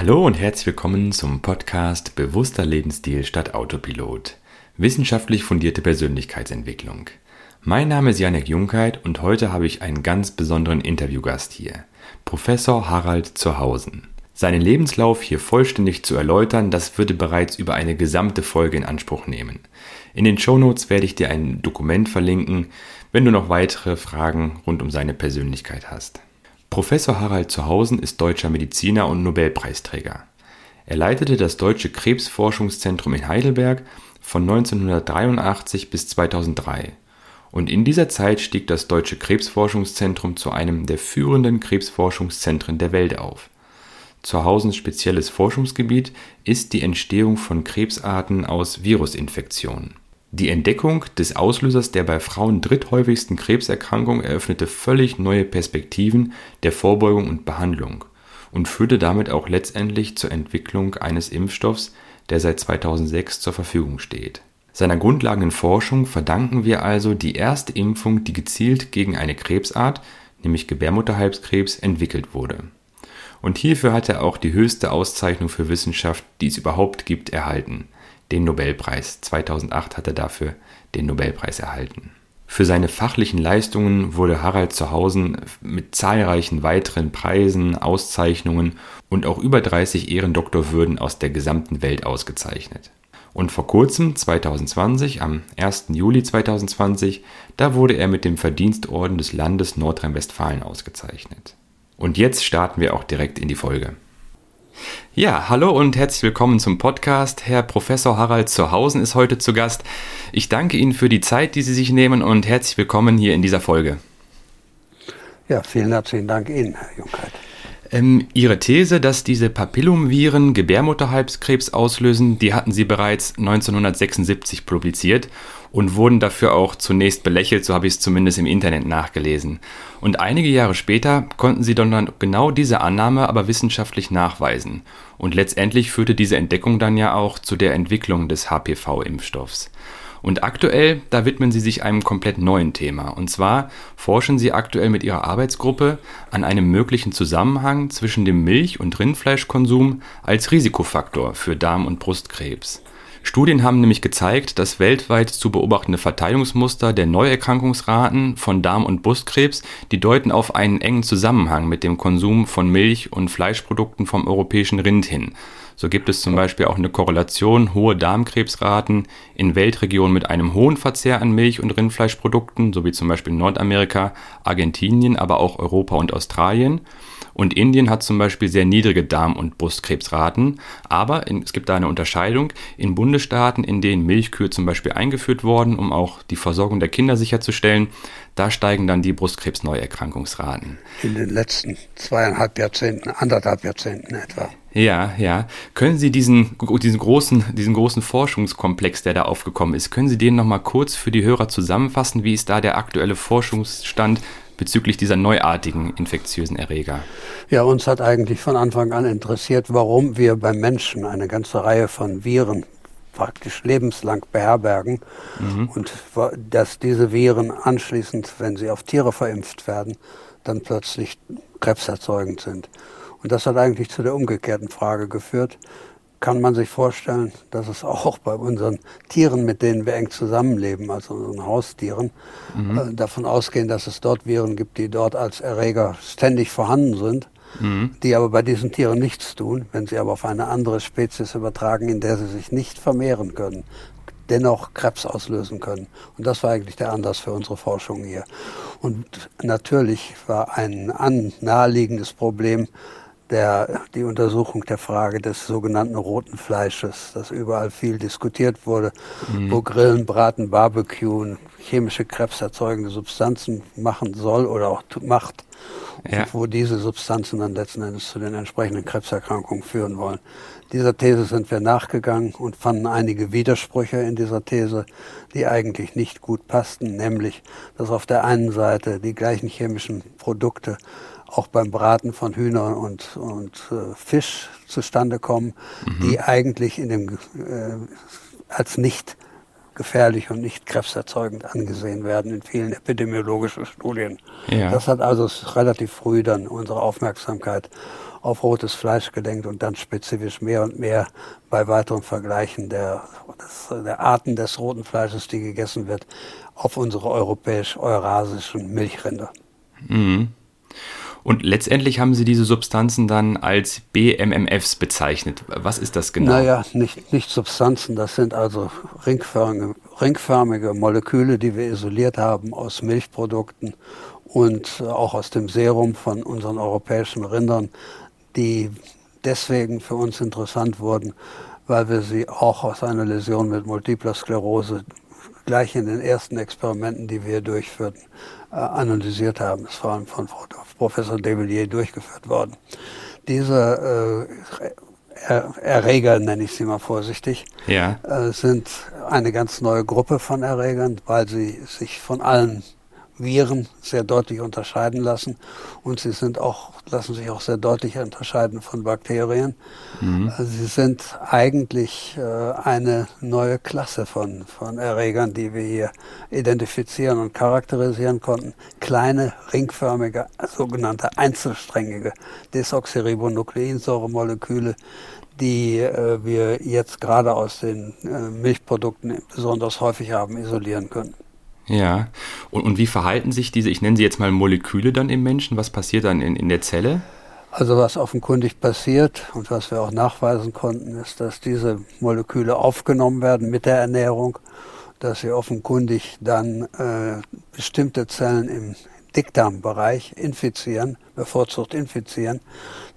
Hallo und herzlich willkommen zum Podcast Bewusster Lebensstil statt Autopilot. Wissenschaftlich fundierte Persönlichkeitsentwicklung. Mein Name ist Janek Junkheit und heute habe ich einen ganz besonderen Interviewgast hier, Professor Harald Zurhausen. Seinen Lebenslauf hier vollständig zu erläutern, das würde bereits über eine gesamte Folge in Anspruch nehmen. In den Shownotes werde ich dir ein Dokument verlinken, wenn du noch weitere Fragen rund um seine Persönlichkeit hast. Professor Harald Zurhausen ist deutscher Mediziner und Nobelpreisträger. Er leitete das Deutsche Krebsforschungszentrum in Heidelberg von 1983 bis 2003 und in dieser Zeit stieg das Deutsche Krebsforschungszentrum zu einem der führenden Krebsforschungszentren der Welt auf. Zurhausens spezielles Forschungsgebiet ist die Entstehung von Krebsarten aus Virusinfektionen. Die Entdeckung des Auslösers der bei Frauen dritthäufigsten Krebserkrankung eröffnete völlig neue Perspektiven der Vorbeugung und Behandlung und führte damit auch letztendlich zur Entwicklung eines Impfstoffs, der seit 2006 zur Verfügung steht. Seiner grundlegenden Forschung verdanken wir also die erste Impfung, die gezielt gegen eine Krebsart, nämlich Gebärmutterhalskrebs, entwickelt wurde und hierfür hat er auch die höchste Auszeichnung für Wissenschaft, die es überhaupt gibt, erhalten, den Nobelpreis. 2008 hat er dafür den Nobelpreis erhalten. Für seine fachlichen Leistungen wurde Harald Zuhausen mit zahlreichen weiteren Preisen, Auszeichnungen und auch über 30 Ehrendoktorwürden aus der gesamten Welt ausgezeichnet. Und vor kurzem, 2020, am 1. Juli 2020, da wurde er mit dem Verdienstorden des Landes Nordrhein-Westfalen ausgezeichnet. Und jetzt starten wir auch direkt in die Folge. Ja, hallo und herzlich willkommen zum Podcast. Herr Professor Harald Zurhausen ist heute zu Gast. Ich danke Ihnen für die Zeit, die Sie sich nehmen und herzlich willkommen hier in dieser Folge. Ja, vielen herzlichen Dank Ihnen, Herr Junkheit. Ähm, Ihre These, dass diese Papillumviren Gebärmutterhalskrebs auslösen, die hatten Sie bereits 1976 publiziert und wurden dafür auch zunächst belächelt, so habe ich es zumindest im Internet nachgelesen. Und einige Jahre später konnten sie dann genau diese Annahme aber wissenschaftlich nachweisen. Und letztendlich führte diese Entdeckung dann ja auch zu der Entwicklung des HPV-Impfstoffs. Und aktuell, da widmen sie sich einem komplett neuen Thema. Und zwar forschen sie aktuell mit ihrer Arbeitsgruppe an einem möglichen Zusammenhang zwischen dem Milch- und Rindfleischkonsum als Risikofaktor für Darm- und Brustkrebs. Studien haben nämlich gezeigt, dass weltweit zu beobachtende Verteilungsmuster der Neuerkrankungsraten von Darm- und Brustkrebs, die deuten auf einen engen Zusammenhang mit dem Konsum von Milch- und Fleischprodukten vom europäischen Rind hin. So gibt es zum Beispiel auch eine Korrelation hohe Darmkrebsraten in Weltregionen mit einem hohen Verzehr an Milch- und Rindfleischprodukten, so wie zum Beispiel Nordamerika, Argentinien, aber auch Europa und Australien. Und Indien hat zum Beispiel sehr niedrige Darm- und Brustkrebsraten. Aber in, es gibt da eine Unterscheidung. In Bundesstaaten, in denen Milchkühe zum Beispiel eingeführt wurden, um auch die Versorgung der Kinder sicherzustellen, da steigen dann die Brustkrebsneuerkrankungsraten. In den letzten zweieinhalb Jahrzehnten, anderthalb Jahrzehnten etwa. Ja, ja. Können Sie diesen, diesen, großen, diesen großen Forschungskomplex, der da aufgekommen ist, können Sie den nochmal kurz für die Hörer zusammenfassen? Wie ist da der aktuelle Forschungsstand bezüglich dieser neuartigen infektiösen Erreger? Ja, uns hat eigentlich von Anfang an interessiert, warum wir beim Menschen eine ganze Reihe von Viren praktisch lebenslang beherbergen mhm. und dass diese Viren anschließend, wenn sie auf Tiere verimpft werden, dann plötzlich krebserzeugend sind. Und das hat eigentlich zu der umgekehrten Frage geführt, kann man sich vorstellen, dass es auch bei unseren Tieren, mit denen wir eng zusammenleben, also unseren Haustieren, mhm. äh, davon ausgehen, dass es dort Viren gibt, die dort als Erreger ständig vorhanden sind, mhm. die aber bei diesen Tieren nichts tun, wenn sie aber auf eine andere Spezies übertragen, in der sie sich nicht vermehren können, dennoch Krebs auslösen können. Und das war eigentlich der Anlass für unsere Forschung hier. Und natürlich war ein naheliegendes Problem, der, die Untersuchung der Frage des sogenannten roten Fleisches, das überall viel diskutiert wurde, mhm. wo Grillen, Braten, Barbecue chemische krebserzeugende Substanzen machen soll oder auch macht, ja. wo diese Substanzen dann letzten Endes zu den entsprechenden Krebserkrankungen führen wollen. Dieser These sind wir nachgegangen und fanden einige Widersprüche in dieser These, die eigentlich nicht gut passten, nämlich, dass auf der einen Seite die gleichen chemischen Produkte auch beim Braten von Hühnern und, und äh, Fisch zustande kommen, mhm. die eigentlich in dem, äh, als nicht gefährlich und nicht krebserzeugend angesehen werden in vielen epidemiologischen Studien. Ja. Das hat also relativ früh dann unsere Aufmerksamkeit auf rotes Fleisch gelenkt und dann spezifisch mehr und mehr bei weiteren Vergleichen der, des, der Arten des roten Fleisches, die gegessen wird, auf unsere europäisch-eurasischen Milchrinder. Mhm. Und letztendlich haben Sie diese Substanzen dann als BMMFs bezeichnet. Was ist das genau? Naja, nicht, nicht Substanzen, das sind also ringförmige, ringförmige Moleküle, die wir isoliert haben aus Milchprodukten und auch aus dem Serum von unseren europäischen Rindern, die deswegen für uns interessant wurden, weil wir sie auch aus einer Läsion mit Multipler Sklerose gleich in den ersten Experimenten, die wir durchführten, äh, analysiert haben. Es waren von Professor Devilliers durchgeführt worden. Diese äh, Erreger, nenne ich sie mal vorsichtig, ja. äh, sind eine ganz neue Gruppe von Erregern, weil sie sich von allen Viren sehr deutlich unterscheiden lassen und sie sind auch, lassen sich auch sehr deutlich unterscheiden von Bakterien. Mhm. Also sie sind eigentlich äh, eine neue Klasse von, von Erregern, die wir hier identifizieren und charakterisieren konnten. Kleine, ringförmige, sogenannte einzelsträngige Desoxyribonukleinsäuremoleküle, die äh, wir jetzt gerade aus den äh, Milchprodukten besonders häufig haben isolieren können. Ja. Und, und wie verhalten sich diese, ich nenne sie jetzt mal Moleküle dann im Menschen? Was passiert dann in, in der Zelle? Also was offenkundig passiert und was wir auch nachweisen konnten, ist, dass diese Moleküle aufgenommen werden mit der Ernährung, dass sie offenkundig dann äh, bestimmte Zellen im Dickdarmbereich infizieren, bevorzugt infizieren.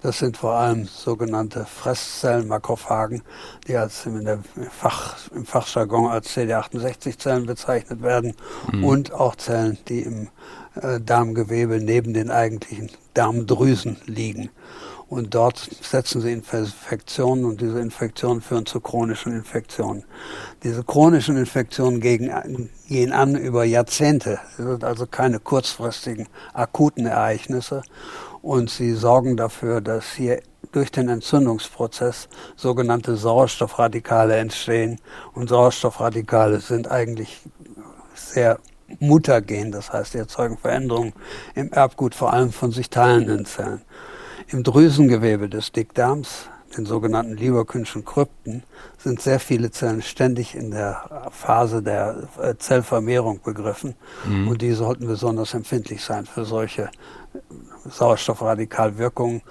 Das sind vor allem sogenannte Fresszellen, Makrophagen, die als in der Fach, im Fachjargon als CD68-Zellen bezeichnet werden mhm. und auch Zellen, die im äh, Darmgewebe neben den eigentlichen Darmdrüsen liegen. Und dort setzen sie Infektionen und diese Infektionen führen zu chronischen Infektionen. Diese chronischen Infektionen gegen, gehen an über Jahrzehnte. Sie sind also keine kurzfristigen, akuten Ereignisse. Und sie sorgen dafür, dass hier durch den Entzündungsprozess sogenannte Sauerstoffradikale entstehen. Und Sauerstoffradikale sind eigentlich sehr mutagen, das heißt, sie erzeugen Veränderungen im Erbgut, vor allem von sich teilenden Zellen. Im Drüsengewebe des Dickdarms, den sogenannten Lieberkünschen Krypten, sind sehr viele Zellen ständig in der Phase der äh, Zellvermehrung begriffen. Mhm. Und die sollten besonders empfindlich sein für solche Sauerstoffradikalwirkungen.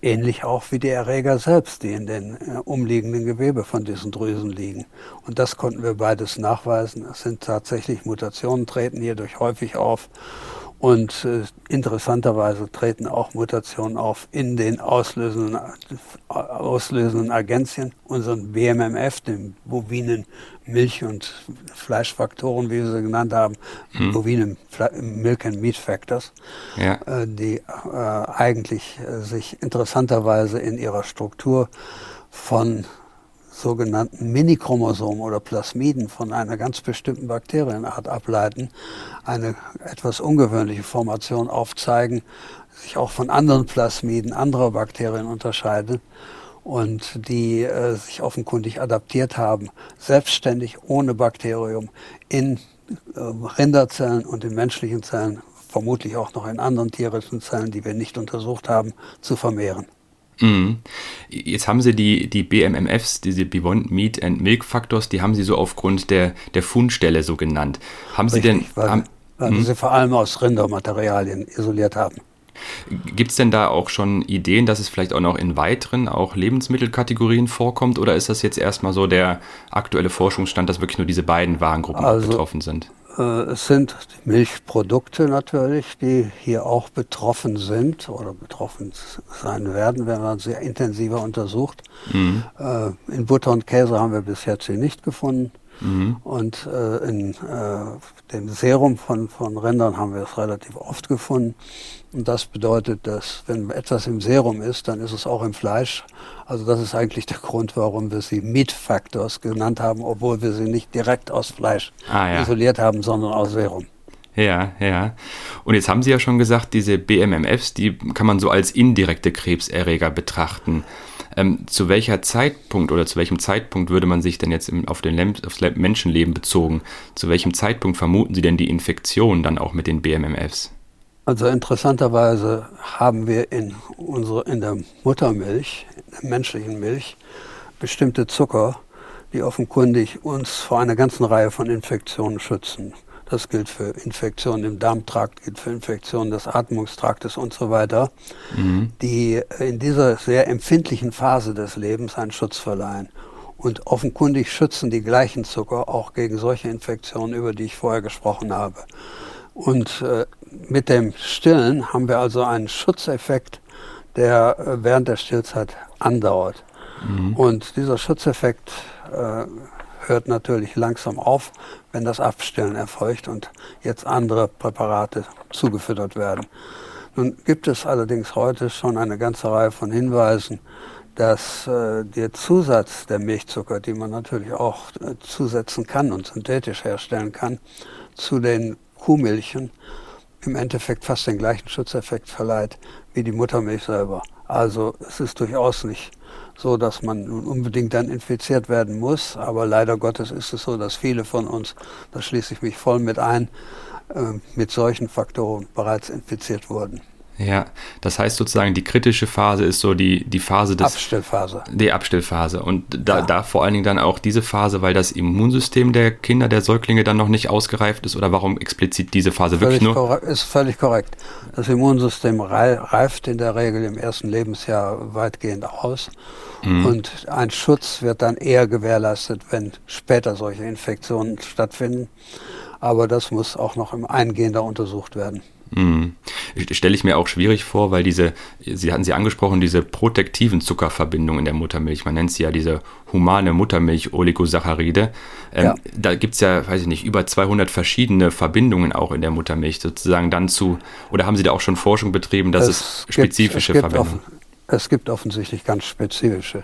Ähnlich auch wie die Erreger selbst, die in den äh, umliegenden Gewebe von diesen Drüsen liegen. Und das konnten wir beides nachweisen. Es sind tatsächlich Mutationen, treten hierdurch häufig auf. Und äh, interessanterweise treten auch Mutationen auf in den auslösenden, auslösenden Agenzien, unseren BMMF, den bovinen Milch- und Fleischfaktoren, wie wir sie genannt haben, hm. bovine Milk and Meat Factors, ja. äh, die äh, eigentlich sich interessanterweise in ihrer Struktur von sogenannten Minichromosomen oder Plasmiden von einer ganz bestimmten Bakterienart ableiten, eine etwas ungewöhnliche Formation aufzeigen, sich auch von anderen Plasmiden anderer Bakterien unterscheiden und die äh, sich offenkundig adaptiert haben, selbstständig ohne Bakterium in äh, Rinderzellen und in menschlichen Zellen, vermutlich auch noch in anderen tierischen Zellen, die wir nicht untersucht haben, zu vermehren. Mhm. Jetzt haben Sie die, die BMMFs, diese Beyond Meat and Milk Factors, die haben Sie so aufgrund der, der Fundstelle so genannt. Haben Sie Richtig, denn. Weil, haben, weil wir hm? sie vor allem aus Rindermaterialien isoliert haben. Gibt es denn da auch schon Ideen, dass es vielleicht auch noch in weiteren, auch Lebensmittelkategorien vorkommt? Oder ist das jetzt erstmal so der aktuelle Forschungsstand, dass wirklich nur diese beiden Warengruppen also, betroffen sind? Äh, es sind Milchprodukte natürlich, die hier auch betroffen sind oder betroffen sein werden, wenn man sie intensiver untersucht. Mhm. Äh, in Butter und Käse haben wir bis jetzt sie nicht gefunden. Mhm. Und äh, in äh, dem Serum von, von Rindern haben wir es relativ oft gefunden. Und das bedeutet, dass wenn etwas im Serum ist, dann ist es auch im Fleisch. Also das ist eigentlich der Grund, warum wir sie Meat Factors genannt haben, obwohl wir sie nicht direkt aus Fleisch ah, ja. isoliert haben, sondern aus Serum. Ja, ja. Und jetzt haben Sie ja schon gesagt, diese BMMFs, die kann man so als indirekte Krebserreger betrachten. Ähm, zu welcher Zeitpunkt oder zu welchem Zeitpunkt würde man sich denn jetzt im, auf den aufs Menschenleben bezogen, zu welchem Zeitpunkt vermuten Sie denn die Infektion dann auch mit den BMMFs? Also interessanterweise haben wir in, unsere, in der Muttermilch, in der menschlichen Milch, bestimmte Zucker, die offenkundig uns vor einer ganzen Reihe von Infektionen schützen. Das gilt für Infektionen im Darmtrakt, gilt für Infektionen des Atmungstraktes und so weiter, mhm. die in dieser sehr empfindlichen Phase des Lebens einen Schutz verleihen. Und offenkundig schützen die gleichen Zucker auch gegen solche Infektionen, über die ich vorher gesprochen habe. Und äh, mit dem Stillen haben wir also einen Schutzeffekt, der äh, während der Stillzeit andauert. Mhm. Und dieser Schutzeffekt äh, hört natürlich langsam auf, wenn das Abstillen erfolgt und jetzt andere Präparate zugefüttert werden. Nun gibt es allerdings heute schon eine ganze Reihe von Hinweisen, dass äh, der Zusatz der Milchzucker, die man natürlich auch äh, zusetzen kann und synthetisch herstellen kann, zu den Kuhmilchen im Endeffekt fast den gleichen Schutzeffekt verleiht wie die Muttermilch selber. Also es ist durchaus nicht so, dass man unbedingt dann infiziert werden muss, aber leider Gottes ist es so, dass viele von uns, da schließe ich mich voll mit ein, äh, mit solchen Faktoren bereits infiziert wurden. Ja, das heißt sozusagen, die kritische Phase ist so die, die Phase des. Abstillphase. Die Abstillphase. Und da, ja. da vor allen Dingen dann auch diese Phase, weil das Immunsystem der Kinder, der Säuglinge dann noch nicht ausgereift ist? Oder warum explizit diese Phase völlig wirklich nur? Ist völlig korrekt. Das Immunsystem reift in der Regel im ersten Lebensjahr weitgehend aus. Mhm. Und ein Schutz wird dann eher gewährleistet, wenn später solche Infektionen stattfinden. Aber das muss auch noch im Eingehender untersucht werden. Mhm. Stelle ich mir auch schwierig vor, weil diese, Sie hatten sie angesprochen, diese protektiven Zuckerverbindungen in der Muttermilch, man nennt sie ja diese humane Muttermilch-Oligosaccharide. Ähm, ja. Da gibt es ja, weiß ich nicht, über 200 verschiedene Verbindungen auch in der Muttermilch, sozusagen dann zu, oder haben Sie da auch schon Forschung betrieben, dass es, es spezifische gibt, es Verbindungen gibt? Es gibt offensichtlich ganz spezifische.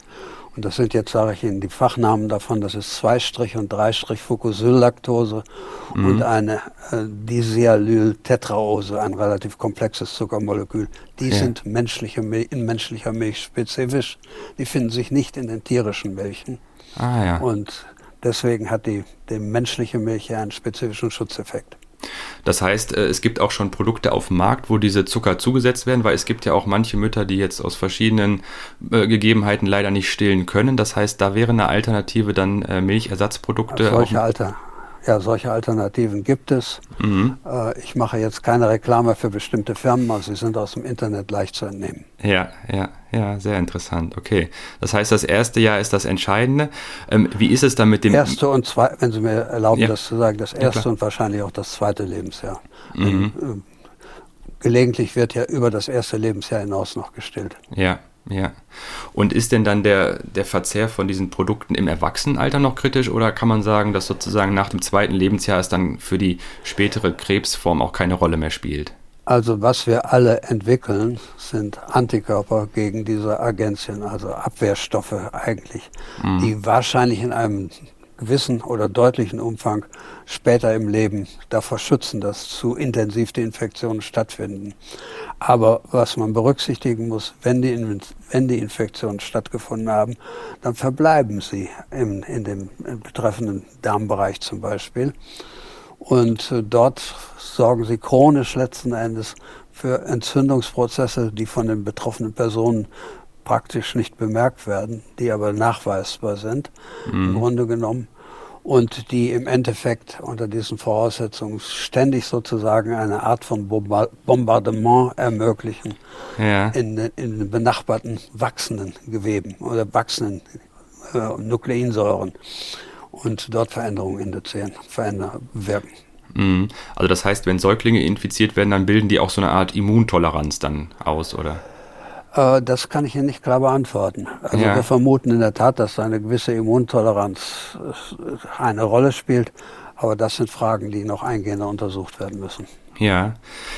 Und das sind jetzt, sage ich Ihnen, die Fachnamen davon. Das ist 2- und 3-Fucosyllaktose mhm. und eine äh, Disialyltetraose, ein relativ komplexes Zuckermolekül. Die ja. sind menschliche in menschlicher Milch spezifisch. Die finden sich nicht in den tierischen Milchen. Ah, ja. Und deswegen hat die, die menschliche Milch ja einen spezifischen Schutzeffekt. Das heißt, äh, es gibt auch schon Produkte auf dem Markt, wo diese Zucker zugesetzt werden, weil es gibt ja auch manche Mütter, die jetzt aus verschiedenen äh, Gegebenheiten leider nicht stillen können. Das heißt, da wäre eine Alternative dann äh, Milchersatzprodukte. Solche Alter, ja, solche Alternativen gibt es. Mhm. Äh, ich mache jetzt keine Reklame für bestimmte Firmen, also sie sind aus dem Internet leicht zu entnehmen. Ja, ja, ja, sehr interessant. Okay. Das heißt, das erste Jahr ist das Entscheidende. Ähm, wie ist es dann mit dem. Erste und zweite, wenn Sie mir erlauben, ja. das zu sagen, das erste ja, und wahrscheinlich auch das zweite Lebensjahr. Mhm. Denn, äh, gelegentlich wird ja über das erste Lebensjahr hinaus noch gestillt. Ja, ja. Und ist denn dann der, der Verzehr von diesen Produkten im Erwachsenenalter noch kritisch oder kann man sagen, dass sozusagen nach dem zweiten Lebensjahr es dann für die spätere Krebsform auch keine Rolle mehr spielt? Also was wir alle entwickeln, sind Antikörper gegen diese Agenzien, also Abwehrstoffe eigentlich, mhm. die wahrscheinlich in einem gewissen oder deutlichen Umfang später im Leben davor schützen, dass zu intensiv die Infektionen stattfinden. Aber was man berücksichtigen muss, wenn die, wenn die Infektionen stattgefunden haben, dann verbleiben sie im, in dem betreffenden Darmbereich zum Beispiel. Und äh, dort sorgen sie chronisch letzten Endes für Entzündungsprozesse, die von den betroffenen Personen praktisch nicht bemerkt werden, die aber nachweisbar sind, mhm. im Grunde genommen. Und die im Endeffekt unter diesen Voraussetzungen ständig sozusagen eine Art von Bombardement ermöglichen ja. in, in benachbarten wachsenden Geweben oder wachsenden äh, Nukleinsäuren und dort Veränderungen induzieren, verändern, wirken. Mhm. Also das heißt, wenn Säuglinge infiziert werden, dann bilden die auch so eine Art Immuntoleranz dann aus, oder? Äh, das kann ich Ihnen nicht klar beantworten. Also ja. wir vermuten in der Tat, dass eine gewisse Immuntoleranz äh, eine Rolle spielt, aber das sind Fragen, die noch eingehender untersucht werden müssen. Ja,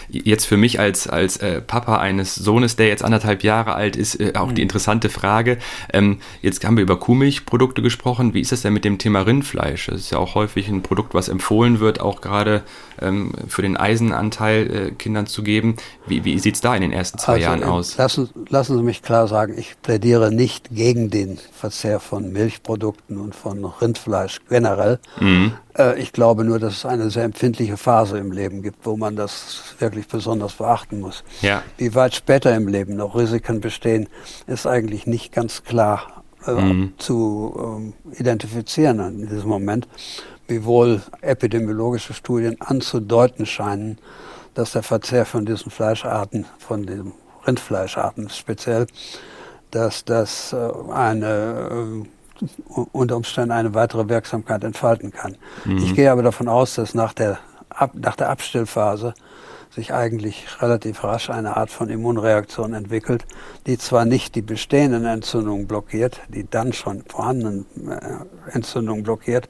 jetzt für mich als, als äh, Papa eines Sohnes, der jetzt anderthalb Jahre alt ist, äh, auch mhm. die interessante Frage. Ähm, jetzt haben wir über Kuhmilchprodukte gesprochen. Wie ist es denn mit dem Thema Rindfleisch? Das ist ja auch häufig ein Produkt, was empfohlen wird, auch gerade ähm, für den Eisenanteil äh, Kindern zu geben. Wie, wie sieht es da in den ersten zwei also, Jahren aus? Lassen, lassen Sie mich klar sagen, ich plädiere nicht gegen den Verzehr von Milchprodukten und von Rindfleisch generell. Mhm. Äh, ich glaube nur, dass es eine sehr empfindliche Phase im Leben gibt, wo man das wirklich besonders beachten muss. Ja. Wie weit später im Leben noch Risiken bestehen, ist eigentlich nicht ganz klar äh, mhm. zu äh, identifizieren in diesem Moment, wiewohl epidemiologische Studien anzudeuten scheinen, dass der Verzehr von diesen Fleischarten, von den Rindfleischarten speziell, dass das äh, eine äh, unter Umständen eine weitere Wirksamkeit entfalten kann. Mhm. Ich gehe aber davon aus, dass nach der, Ab, nach der Abstillphase sich eigentlich relativ rasch eine Art von Immunreaktion entwickelt, die zwar nicht die bestehenden Entzündungen blockiert, die dann schon vorhandenen äh, Entzündungen blockiert,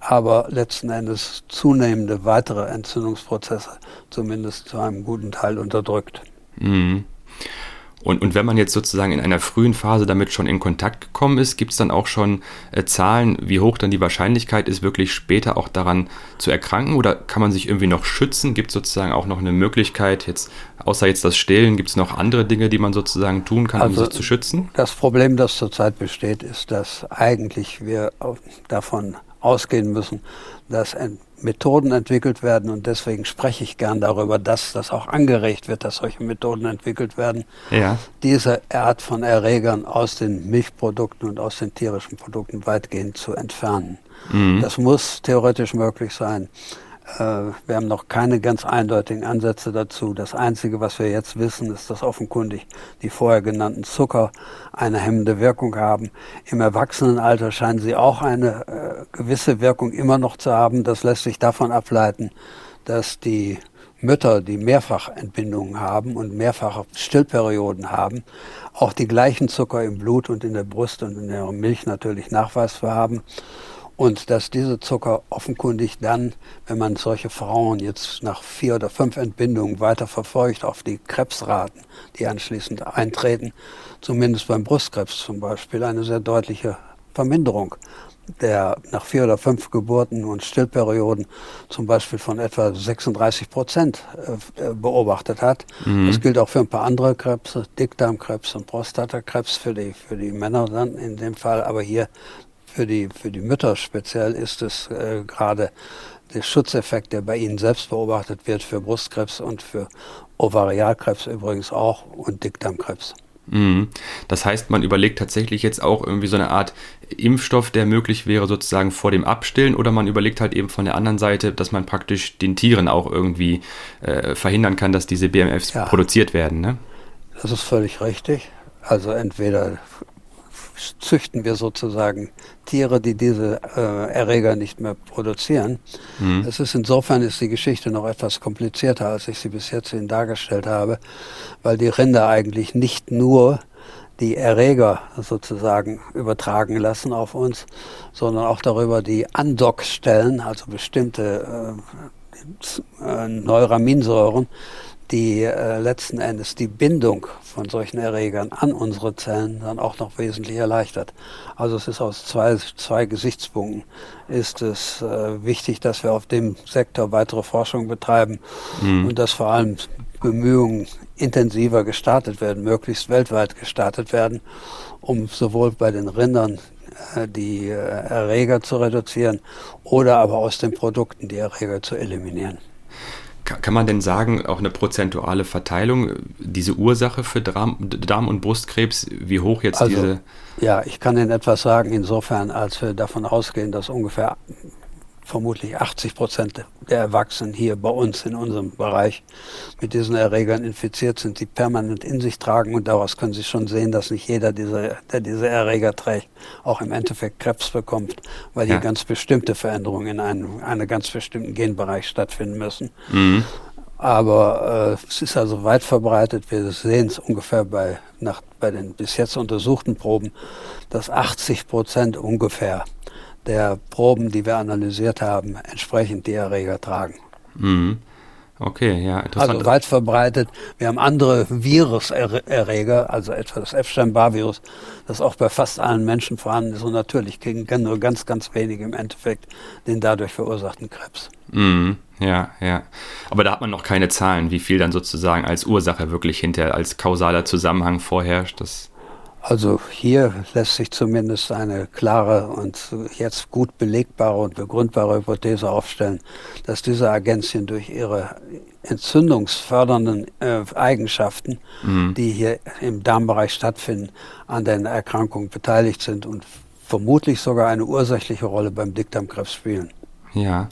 aber letzten Endes zunehmende weitere Entzündungsprozesse zumindest zu einem guten Teil unterdrückt. Mhm. Und, und wenn man jetzt sozusagen in einer frühen Phase damit schon in Kontakt gekommen ist, gibt es dann auch schon äh, Zahlen, wie hoch dann die Wahrscheinlichkeit ist, wirklich später auch daran zu erkranken? Oder kann man sich irgendwie noch schützen? Gibt es sozusagen auch noch eine Möglichkeit, jetzt außer jetzt das Stillen, gibt es noch andere Dinge, die man sozusagen tun kann, also um sich zu schützen? Das Problem, das zurzeit besteht, ist, dass eigentlich wir davon ausgehen müssen, dass Methoden entwickelt werden und deswegen spreche ich gern darüber, dass das auch angeregt wird, dass solche Methoden entwickelt werden, ja. diese Art von Erregern aus den Milchprodukten und aus den tierischen Produkten weitgehend zu entfernen. Mhm. Das muss theoretisch möglich sein. Äh, wir haben noch keine ganz eindeutigen Ansätze dazu. Das Einzige, was wir jetzt wissen, ist, dass offenkundig die vorher genannten Zucker eine hemmende Wirkung haben. Im Erwachsenenalter scheinen sie auch eine äh, gewisse Wirkung immer noch zu haben. Das lässt sich davon ableiten, dass die Mütter, die Mehrfachentbindungen haben und mehrfache Stillperioden haben, auch die gleichen Zucker im Blut und in der Brust und in der Milch natürlich nachweisbar haben und dass diese Zucker offenkundig dann, wenn man solche Frauen jetzt nach vier oder fünf Entbindungen weiter verfolgt auf die Krebsraten, die anschließend eintreten, zumindest beim Brustkrebs zum Beispiel, eine sehr deutliche Verminderung der nach vier oder fünf Geburten und Stillperioden zum Beispiel von etwa 36 Prozent äh, beobachtet hat. Mhm. Das gilt auch für ein paar andere Krebse, Dickdarmkrebs und Prostatakrebs für die, für die Männer dann in dem Fall, aber hier für die, für die Mütter speziell ist es äh, gerade der Schutzeffekt, der bei ihnen selbst beobachtet wird, für Brustkrebs und für Ovarialkrebs übrigens auch und Dickdarmkrebs. Mhm. Das heißt, man überlegt tatsächlich jetzt auch irgendwie so eine Art Impfstoff, der möglich wäre, sozusagen vor dem Abstillen, oder man überlegt halt eben von der anderen Seite, dass man praktisch den Tieren auch irgendwie äh, verhindern kann, dass diese BMFs ja. produziert werden. Ne? Das ist völlig richtig. Also entweder züchten wir sozusagen Tiere, die diese äh, Erreger nicht mehr produzieren. Mhm. Es ist insofern ist die Geschichte noch etwas komplizierter, als ich sie bis jetzt Ihnen dargestellt habe, weil die Rinder eigentlich nicht nur die Erreger sozusagen übertragen lassen auf uns, sondern auch darüber die Andockstellen, also bestimmte äh, äh, Neuraminsäuren, die äh, letzten Endes die Bindung von solchen Erregern an unsere Zellen dann auch noch wesentlich erleichtert. Also es ist aus zwei, zwei Gesichtspunkten ist es äh, wichtig, dass wir auf dem Sektor weitere Forschung betreiben mhm. und dass vor allem Bemühungen intensiver gestartet werden, möglichst weltweit gestartet werden, um sowohl bei den Rindern äh, die äh, Erreger zu reduzieren oder aber aus den Produkten die Erreger zu eliminieren. Kann man denn sagen, auch eine prozentuale Verteilung, diese Ursache für Darm-, und Brustkrebs, wie hoch jetzt also, diese? Ja, ich kann Ihnen etwas sagen, insofern, als wir davon ausgehen, dass ungefähr vermutlich 80 Prozent der Erwachsenen hier bei uns in unserem Bereich mit diesen Erregern infiziert sind, die permanent in sich tragen. Und daraus können Sie schon sehen, dass nicht jeder, diese, der diese Erreger trägt, auch im Endeffekt Krebs bekommt, weil ja. hier ganz bestimmte Veränderungen in einem, einem ganz bestimmten Genbereich stattfinden müssen. Mhm. Aber äh, es ist also weit verbreitet. Wir sehen es ungefähr bei, nach, bei den bis jetzt untersuchten Proben, dass 80 Prozent ungefähr der Proben, die wir analysiert haben, entsprechend die Erreger tragen. Mhm. Okay, ja, interessant. Also weit verbreitet. Wir haben andere Viruserreger, also etwa das Epstein-Barr-Virus, das auch bei fast allen Menschen vorhanden ist. Und natürlich kennen nur ganz, ganz wenige im Endeffekt den dadurch verursachten Krebs. Mhm, ja, ja. Aber da hat man noch keine Zahlen, wie viel dann sozusagen als Ursache wirklich hinter, als kausaler Zusammenhang vorherrscht. Das also hier lässt sich zumindest eine klare und jetzt gut belegbare und begründbare Hypothese aufstellen, dass diese Agenzien durch ihre entzündungsfördernden äh, Eigenschaften, mhm. die hier im Darmbereich stattfinden, an den Erkrankungen beteiligt sind und vermutlich sogar eine ursächliche Rolle beim Dickdarmkrebs spielen. Ja,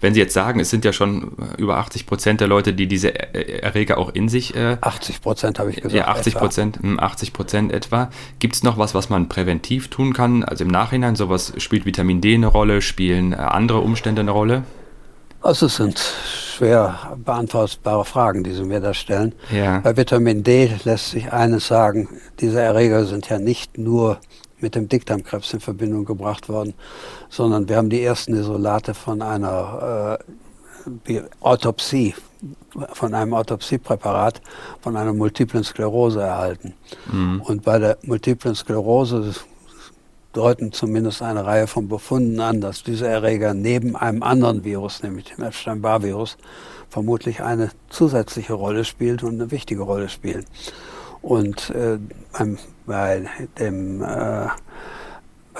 wenn Sie jetzt sagen, es sind ja schon über 80 Prozent der Leute, die diese Erreger auch in sich. Äh, 80 Prozent habe ich gesagt. Ja, 80 Prozent, 80 hm, Prozent etwa. Gibt es noch was, was man präventiv tun kann? Also im Nachhinein, sowas spielt Vitamin D eine Rolle, spielen äh, andere Umstände eine Rolle? Also es sind schwer beantwortbare Fragen, die Sie mir da stellen. Ja. Bei Vitamin D lässt sich eines sagen, diese Erreger sind ja nicht nur mit dem Dickdarmkrebs in Verbindung gebracht worden, sondern wir haben die ersten Isolate von einer äh, Autopsie, von einem Autopsiepräparat von einer multiplen Sklerose erhalten. Mhm. Und bei der multiplen Sklerose deuten zumindest eine Reihe von Befunden an, dass dieser Erreger neben einem anderen Virus, nämlich dem Epstein-Barr-Virus, vermutlich eine zusätzliche Rolle spielt und eine wichtige Rolle spielt. Und äh, bei, dem, äh,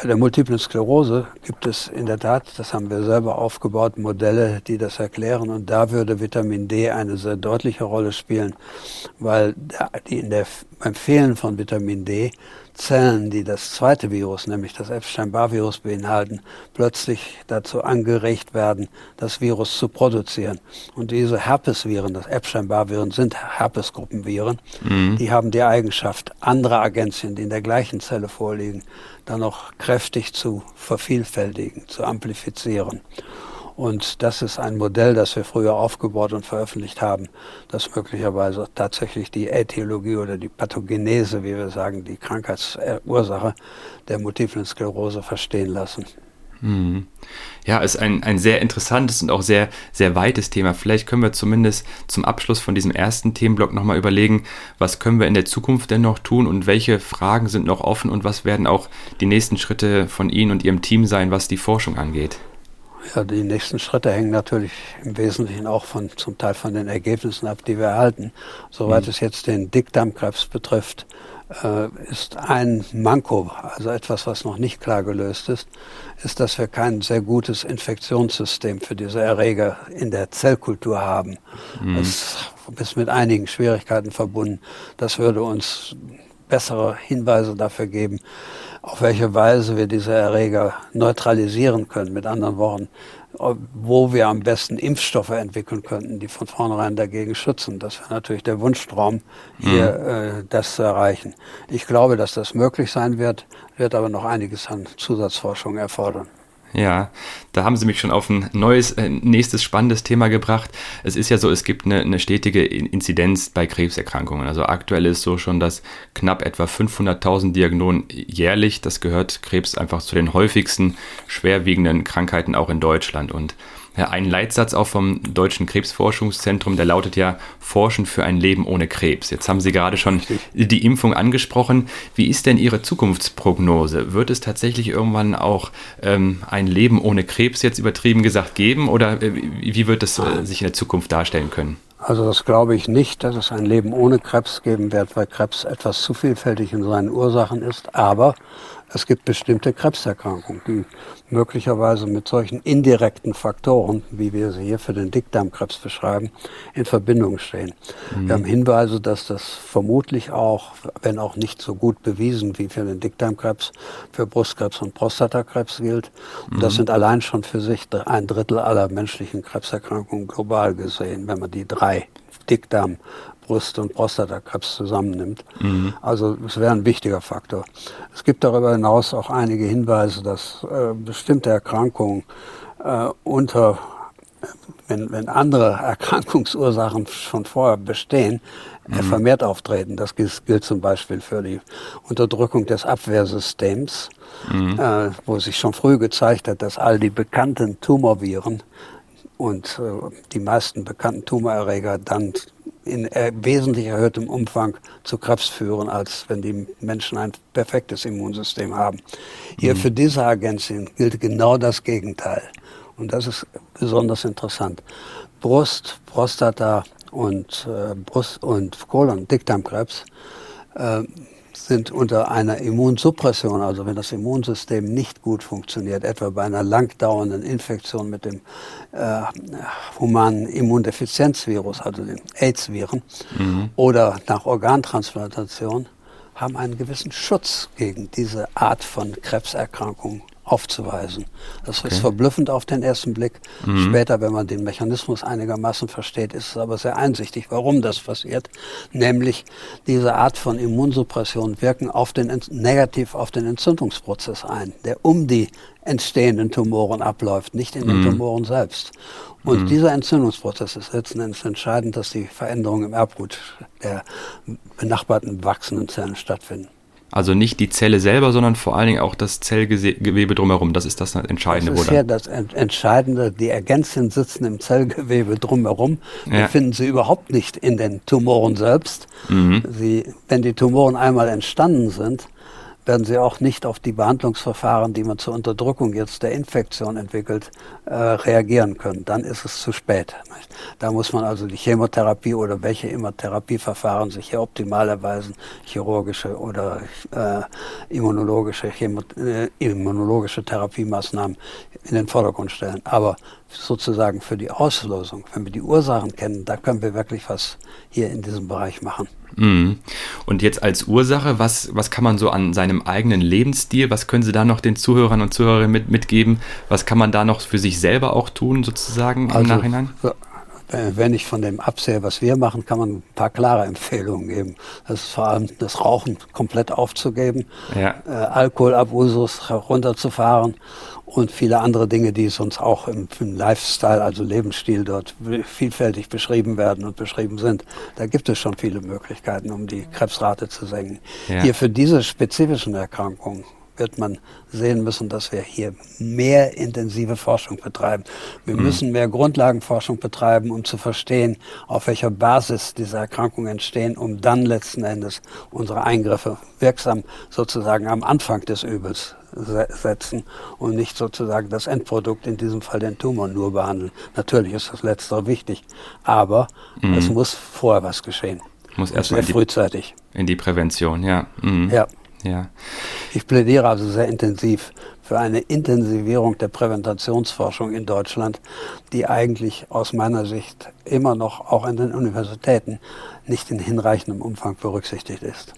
bei der multiplen Sklerose gibt es in der Tat, das haben wir selber aufgebaut, Modelle, die das erklären. Und da würde Vitamin D eine sehr deutliche Rolle spielen, weil die in der, beim Fehlen von Vitamin D Zellen, die das zweite Virus, nämlich das Epstein-Barr-Virus beinhalten, plötzlich dazu angeregt werden, das Virus zu produzieren. Und diese Herpesviren, das Epstein-Barr-Viren, sind Herpesgruppenviren. Mhm. Die haben die Eigenschaft, andere Agenzien, die in der gleichen Zelle vorliegen, dann noch kräftig zu vervielfältigen, zu amplifizieren. Und das ist ein Modell, das wir früher aufgebaut und veröffentlicht haben, das möglicherweise tatsächlich die Äthiologie oder die Pathogenese, wie wir sagen, die Krankheitsursache der multiplen Sklerose verstehen lassen. Hm. Ja, ist ein, ein sehr interessantes und auch sehr, sehr weites Thema. Vielleicht können wir zumindest zum Abschluss von diesem ersten Themenblock nochmal überlegen, was können wir in der Zukunft denn noch tun und welche Fragen sind noch offen und was werden auch die nächsten Schritte von Ihnen und Ihrem Team sein, was die Forschung angeht. Ja, die nächsten Schritte hängen natürlich im Wesentlichen auch von, zum Teil von den Ergebnissen ab, die wir erhalten. Soweit mhm. es jetzt den Dickdarmkrebs betrifft, äh, ist ein Manko, also etwas, was noch nicht klar gelöst ist, ist, dass wir kein sehr gutes Infektionssystem für diese Erreger in der Zellkultur haben. Mhm. Das ist mit einigen Schwierigkeiten verbunden. Das würde uns bessere Hinweise dafür geben, auf welche Weise wir diese Erreger neutralisieren können. Mit anderen Worten, wo wir am besten Impfstoffe entwickeln könnten, die von vornherein dagegen schützen. Das wäre natürlich der Wunschtraum, hier mhm. äh, das zu erreichen. Ich glaube, dass das möglich sein wird, wird aber noch einiges an Zusatzforschung erfordern. Ja, da haben Sie mich schon auf ein neues, äh, nächstes spannendes Thema gebracht. Es ist ja so, es gibt eine, eine stetige Inzidenz bei Krebserkrankungen. Also aktuell ist so schon, dass knapp etwa 500.000 Diagnosen jährlich, das gehört Krebs einfach zu den häufigsten schwerwiegenden Krankheiten auch in Deutschland. Und ein Leitsatz auch vom Deutschen Krebsforschungszentrum, der lautet ja Forschen für ein Leben ohne Krebs. Jetzt haben Sie gerade schon die Impfung angesprochen. Wie ist denn Ihre Zukunftsprognose? Wird es tatsächlich irgendwann auch ähm, ein Leben ohne Krebs jetzt übertrieben gesagt geben oder äh, wie wird es äh, sich in der Zukunft darstellen können? Also das glaube ich nicht, dass es ein Leben ohne Krebs geben wird, weil Krebs etwas zu vielfältig in seinen Ursachen ist. Aber es gibt bestimmte Krebserkrankungen, die möglicherweise mit solchen indirekten Faktoren, wie wir sie hier für den Dickdarmkrebs beschreiben, in Verbindung stehen. Mhm. Wir haben Hinweise, dass das vermutlich auch, wenn auch nicht so gut bewiesen wie für den Dickdarmkrebs, für Brustkrebs und Prostatakrebs gilt. Und das mhm. sind allein schon für sich ein Drittel aller menschlichen Krebserkrankungen global gesehen, wenn man die drei Dickdarm, Brust- und Prostatakrebs zusammennimmt. Mhm. Also es wäre ein wichtiger Faktor. Es gibt darüber hinaus auch einige Hinweise, dass äh, bestimmte Erkrankungen äh, unter wenn, wenn andere Erkrankungsursachen schon vorher bestehen, äh, mhm. vermehrt auftreten. Das gilt, gilt, zum Beispiel für die Unterdrückung des Abwehrsystems, mhm. äh, wo sich schon früh gezeigt hat, dass all die bekannten Tumorviren und äh, die meisten bekannten Tumorerreger dann in er wesentlich erhöhtem Umfang zu Krebs führen, als wenn die Menschen ein perfektes Immunsystem haben. Hier mhm. für diese Agenzien gilt genau das Gegenteil. Und das ist besonders interessant. Brust, Prostata und äh, Brust und Kolon, Dickdarmkrebs äh, sind unter einer Immunsuppression, also wenn das Immunsystem nicht gut funktioniert, etwa bei einer langdauernden Infektion mit dem äh, humanen Immundefizienzvirus, also den AIDS-Viren, mhm. oder nach Organtransplantation, haben einen gewissen Schutz gegen diese Art von Krebserkrankung aufzuweisen. Das okay. ist verblüffend auf den ersten Blick. Mhm. Später, wenn man den Mechanismus einigermaßen versteht, ist es aber sehr einsichtig, warum das passiert. Nämlich diese Art von Immunsuppression wirken auf den, negativ auf den Entzündungsprozess ein, der um die entstehenden Tumoren abläuft, nicht in den mhm. Tumoren selbst. Und mhm. dieser Entzündungsprozess ist letzten Endes entscheidend, dass die Veränderungen im Erbgut der benachbarten wachsenden Zellen stattfinden. Also nicht die Zelle selber, sondern vor allen Dingen auch das Zellgewebe drumherum. Das ist das Entscheidende. Das ist ja das Entscheidende. Die Ergänzchen sitzen im Zellgewebe drumherum. Ja. Die finden Sie überhaupt nicht in den Tumoren selbst. Mhm. Sie, wenn die Tumoren einmal entstanden sind, werden sie auch nicht auf die Behandlungsverfahren, die man zur Unterdrückung jetzt der Infektion entwickelt, äh, reagieren können. Dann ist es zu spät. Nicht? Da muss man also die Chemotherapie oder welche immer Therapieverfahren sich hier optimal erweisen, chirurgische oder äh, immunologische, Chemo äh, immunologische Therapiemaßnahmen in den Vordergrund stellen. Aber sozusagen für die Auslösung, wenn wir die Ursachen kennen, da können wir wirklich was hier in diesem Bereich machen. Mhm. Und jetzt als Ursache, was, was kann man so an seinem eigenen Lebensstil, was können Sie da noch den Zuhörern und Zuhörerinnen mit, mitgeben? Was kann man da noch für sich selber auch tun, sozusagen im also, Nachhinein? Wenn ich von dem absehe, was wir machen, kann man ein paar klare Empfehlungen geben. Das ist vor allem das Rauchen komplett aufzugeben, ja. äh, Alkoholabusus runterzufahren und viele andere Dinge, die sonst auch im, im, Lifestyle, also Lebensstil dort vielfältig beschrieben werden und beschrieben sind. Da gibt es schon viele Möglichkeiten, um die Krebsrate zu senken. Ja. Hier für diese spezifischen Erkrankungen wird man sehen müssen, dass wir hier mehr intensive Forschung betreiben. Wir mhm. müssen mehr Grundlagenforschung betreiben, um zu verstehen, auf welcher Basis diese Erkrankungen entstehen, um dann letzten Endes unsere Eingriffe wirksam sozusagen am Anfang des Übels setzen und nicht sozusagen das Endprodukt, in diesem Fall den Tumor, nur behandeln. Natürlich ist das Letztere wichtig, aber mhm. es muss vorher was geschehen. Muss erstmal frühzeitig. In die Prävention, ja. Mhm. Ja. Ja. Ich plädiere also sehr intensiv für eine Intensivierung der Präventationsforschung in Deutschland, die eigentlich aus meiner Sicht immer noch auch in den Universitäten nicht in hinreichendem Umfang berücksichtigt ist.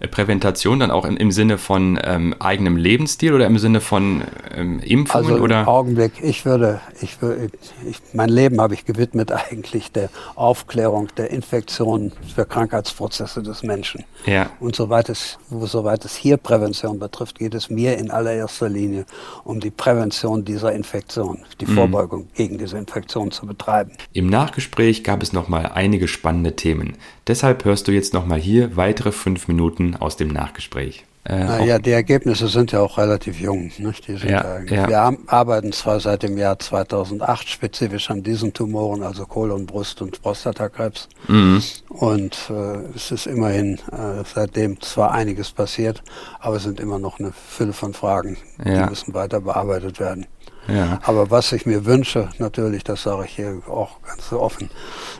Äh, Präventation dann auch im, im Sinne von ähm, eigenem Lebensstil oder im Sinne von ähm, Impfungen? Also oder? Augenblick, ich würde, ich würde, ich, mein Leben habe ich gewidmet eigentlich der Aufklärung der Infektionen für Krankheitsprozesse des Menschen. Ja. Und soweit es, soweit es hier Prävention betrifft, geht es mir in allererster Linie um die Prävention dieser Infektion, die mhm. Vorbeugung gegen diese Infektion zu betreiben. Im Nachgespräch gab es noch mal einige spannende Themen. Deshalb hörst du jetzt noch mal hier weitere fünf Minuten aus dem Nachgespräch. Äh, naja, die Ergebnisse sind ja auch relativ jung. Nicht? Die sind ja, ja. Wir arbeiten zwar seit dem Jahr 2008 spezifisch an diesen Tumoren, also Kolon, Brust und Prostatakrebs. Mhm. Und äh, es ist immerhin äh, seitdem zwar einiges passiert, aber es sind immer noch eine Fülle von Fragen, ja. die müssen weiter bearbeitet werden. Ja. Aber was ich mir wünsche, natürlich, das sage ich hier auch ganz so offen,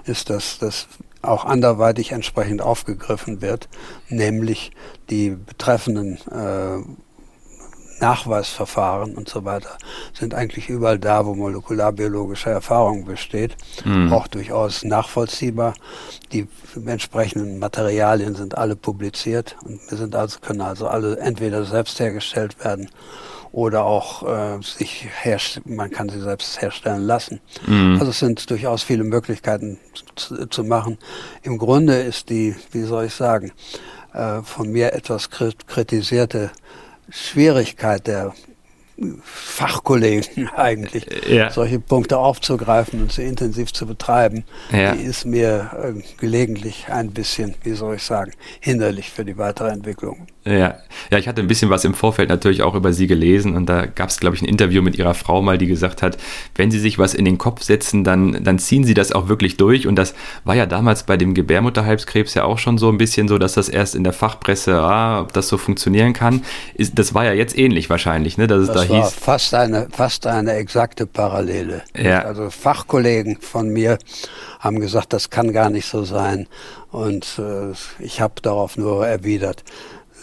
ist, dass, dass auch anderweitig entsprechend aufgegriffen wird, nämlich die betreffenden äh, Nachweisverfahren und so weiter sind eigentlich überall da, wo molekularbiologische Erfahrung besteht, mhm. auch durchaus nachvollziehbar. Die entsprechenden Materialien sind alle publiziert und sind also, können also alle entweder selbst hergestellt werden oder auch äh, sich man kann sie selbst herstellen lassen. Mhm. Also es sind durchaus viele Möglichkeiten zu, zu, machen. Im Grunde ist die, wie soll ich sagen, äh, von mir etwas kritisierte Schwierigkeit der Fachkollegen eigentlich, ja. solche Punkte aufzugreifen und sie intensiv zu betreiben, ja. die ist mir äh, gelegentlich ein bisschen, wie soll ich sagen, hinderlich für die weitere Entwicklung. Ja. ja, ich hatte ein bisschen was im Vorfeld natürlich auch über sie gelesen und da gab es, glaube ich, ein Interview mit ihrer Frau mal, die gesagt hat, wenn sie sich was in den Kopf setzen, dann, dann ziehen sie das auch wirklich durch und das war ja damals bei dem Gebärmutterhalskrebs ja auch schon so ein bisschen so, dass das erst in der Fachpresse, ah, ob das so funktionieren kann, ist, das war ja jetzt ähnlich wahrscheinlich, ne, dass es das da war hieß. Fast eine, fast eine exakte Parallele. Ja. Also Fachkollegen von mir haben gesagt, das kann gar nicht so sein und äh, ich habe darauf nur erwidert,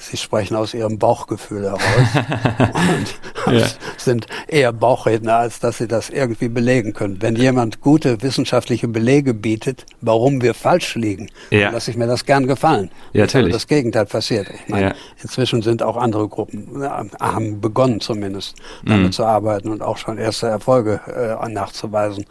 Sie sprechen aus Ihrem Bauchgefühl heraus und ja. sind eher Bauchredner, als dass Sie das irgendwie belegen können. Wenn jemand gute wissenschaftliche Belege bietet, warum wir falsch liegen, ja. dann lasse ich mir das gern gefallen. Ja, natürlich. Das Gegenteil passiert. Ich meine, ja. inzwischen sind auch andere Gruppen, äh, haben begonnen zumindest, damit mhm. zu arbeiten und auch schon erste Erfolge äh, nachzuweisen.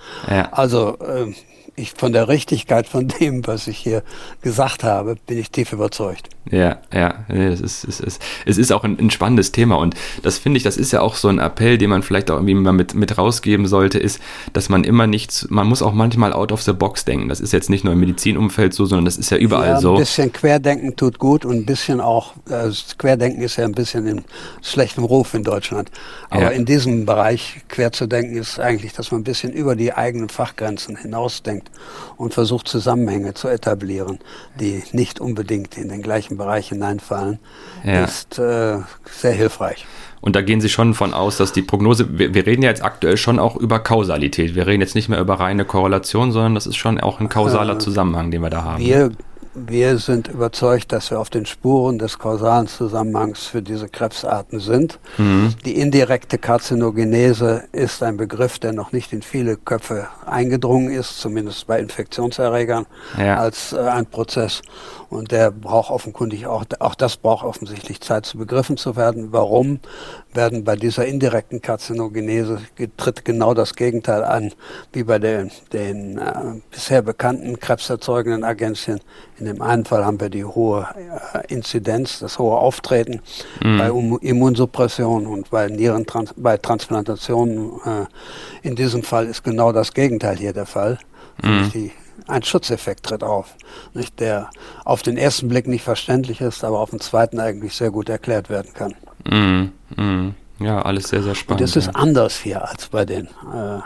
Also äh, ich, von der Richtigkeit von dem, was ich hier gesagt habe, bin ich tief überzeugt. Ja, ja, es ist, es ist, es ist auch ein, ein spannendes Thema und das finde ich, das ist ja auch so ein Appell, den man vielleicht auch irgendwie mal mit, mit rausgeben sollte, ist, dass man immer nichts, man muss auch manchmal out of the box denken. Das ist jetzt nicht nur im Medizinumfeld so, sondern das ist ja überall ja, so. Ein bisschen Querdenken tut gut und ein bisschen auch, äh, Querdenken ist ja ein bisschen in schlechtem Ruf in Deutschland. Aber ja. in diesem Bereich quer zu denken ist eigentlich, dass man ein bisschen über die eigenen Fachgrenzen hinausdenkt und versucht Zusammenhänge zu etablieren, die nicht unbedingt in den gleichen Bereich hineinfallen, ja. ist äh, sehr hilfreich. Und da gehen Sie schon von aus, dass die Prognose, wir, wir, reden ja jetzt aktuell schon auch über Kausalität. Wir reden jetzt nicht mehr über reine Korrelation, sondern das ist schon auch ein kausaler äh, Zusammenhang, den wir da haben. Wir wir sind überzeugt, dass wir auf den Spuren des kausalen Zusammenhangs für diese Krebsarten sind. Mhm. Die indirekte Karzinogenese ist ein Begriff, der noch nicht in viele Köpfe eingedrungen ist, zumindest bei Infektionserregern, ja. als äh, ein Prozess. Und der braucht offenkundig auch, auch das braucht offensichtlich Zeit zu begriffen zu werden. Warum werden bei dieser indirekten Karzinogenese tritt genau das Gegenteil an, wie bei den, den äh, bisher bekannten krebserzeugenden Agenzien. In dem einen Fall haben wir die hohe äh, Inzidenz, das hohe Auftreten mhm. bei um Immunsuppression und bei Nierentrans bei Transplantationen. Äh, in diesem Fall ist genau das Gegenteil hier der Fall. Mhm. Die ein Schutzeffekt tritt auf, nicht, der auf den ersten Blick nicht verständlich ist, aber auf den zweiten eigentlich sehr gut erklärt werden kann. Mm, mm. Ja, alles sehr, sehr spannend. Und das ist ja. anders hier als bei den äh,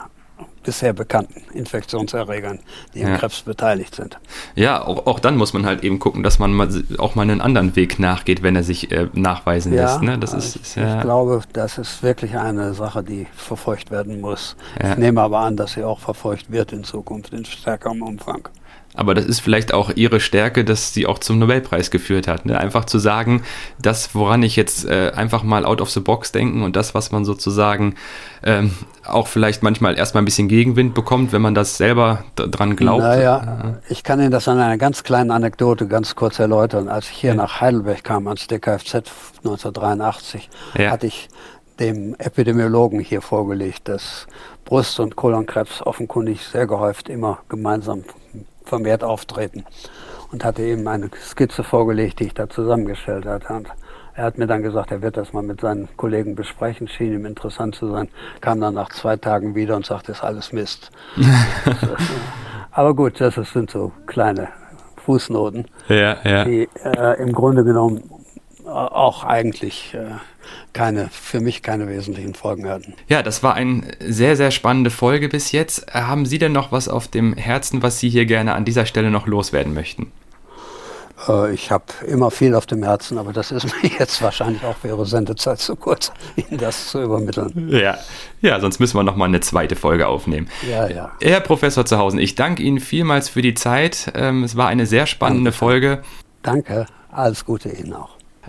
bisher bekannten Infektionserregern, die ja. am Krebs beteiligt sind. Ja, auch, auch, dann muss man halt eben gucken, dass man mal, auch mal einen anderen Weg nachgeht, wenn er sich äh, nachweisen ja, lässt. Ne? Das ist, ist, ja. ich glaube, das ist wirklich eine Sache, die verfolgt werden muss. Ich nehme aber an, dass sie auch verfolgt wird in Zukunft in stärkerem Umfang. Aber das ist vielleicht auch ihre Stärke, dass sie auch zum Nobelpreis geführt hat. Ne? Einfach zu sagen, das, woran ich jetzt äh, einfach mal out of the box denken und das, was man sozusagen ähm, auch vielleicht manchmal erstmal ein bisschen Gegenwind bekommt, wenn man das selber dran glaubt. Naja, äh. ich kann Ihnen das an einer ganz kleinen Anekdote ganz kurz erläutern. Als ich hier ja. nach Heidelberg kam, ans DKFZ 1983, ja. hatte ich dem Epidemiologen hier vorgelegt, dass Brust- und Kolonkrebs offenkundig sehr gehäuft immer gemeinsam vermehrt auftreten. Und hatte ihm eine Skizze vorgelegt, die ich da zusammengestellt hatte. Und er hat mir dann gesagt, er wird das mal mit seinen Kollegen besprechen, schien ihm interessant zu sein, kam dann nach zwei Tagen wieder und sagte, ist alles Mist. Aber gut, das sind so kleine Fußnoten, ja, ja. die äh, im Grunde genommen auch eigentlich äh, keine, für mich keine wesentlichen Folgen hatten. Ja, das war eine sehr, sehr spannende Folge bis jetzt. Haben Sie denn noch was auf dem Herzen, was Sie hier gerne an dieser Stelle noch loswerden möchten? Äh, ich habe immer viel auf dem Herzen, aber das ist mir jetzt wahrscheinlich auch für Ihre Sendezeit zu kurz, Ihnen das zu übermitteln. Ja, ja sonst müssen wir noch mal eine zweite Folge aufnehmen. Ja, ja. Herr Professor Zuhausen, ich danke Ihnen vielmals für die Zeit. Ähm, es war eine sehr spannende danke. Folge. Danke, alles Gute Ihnen auch.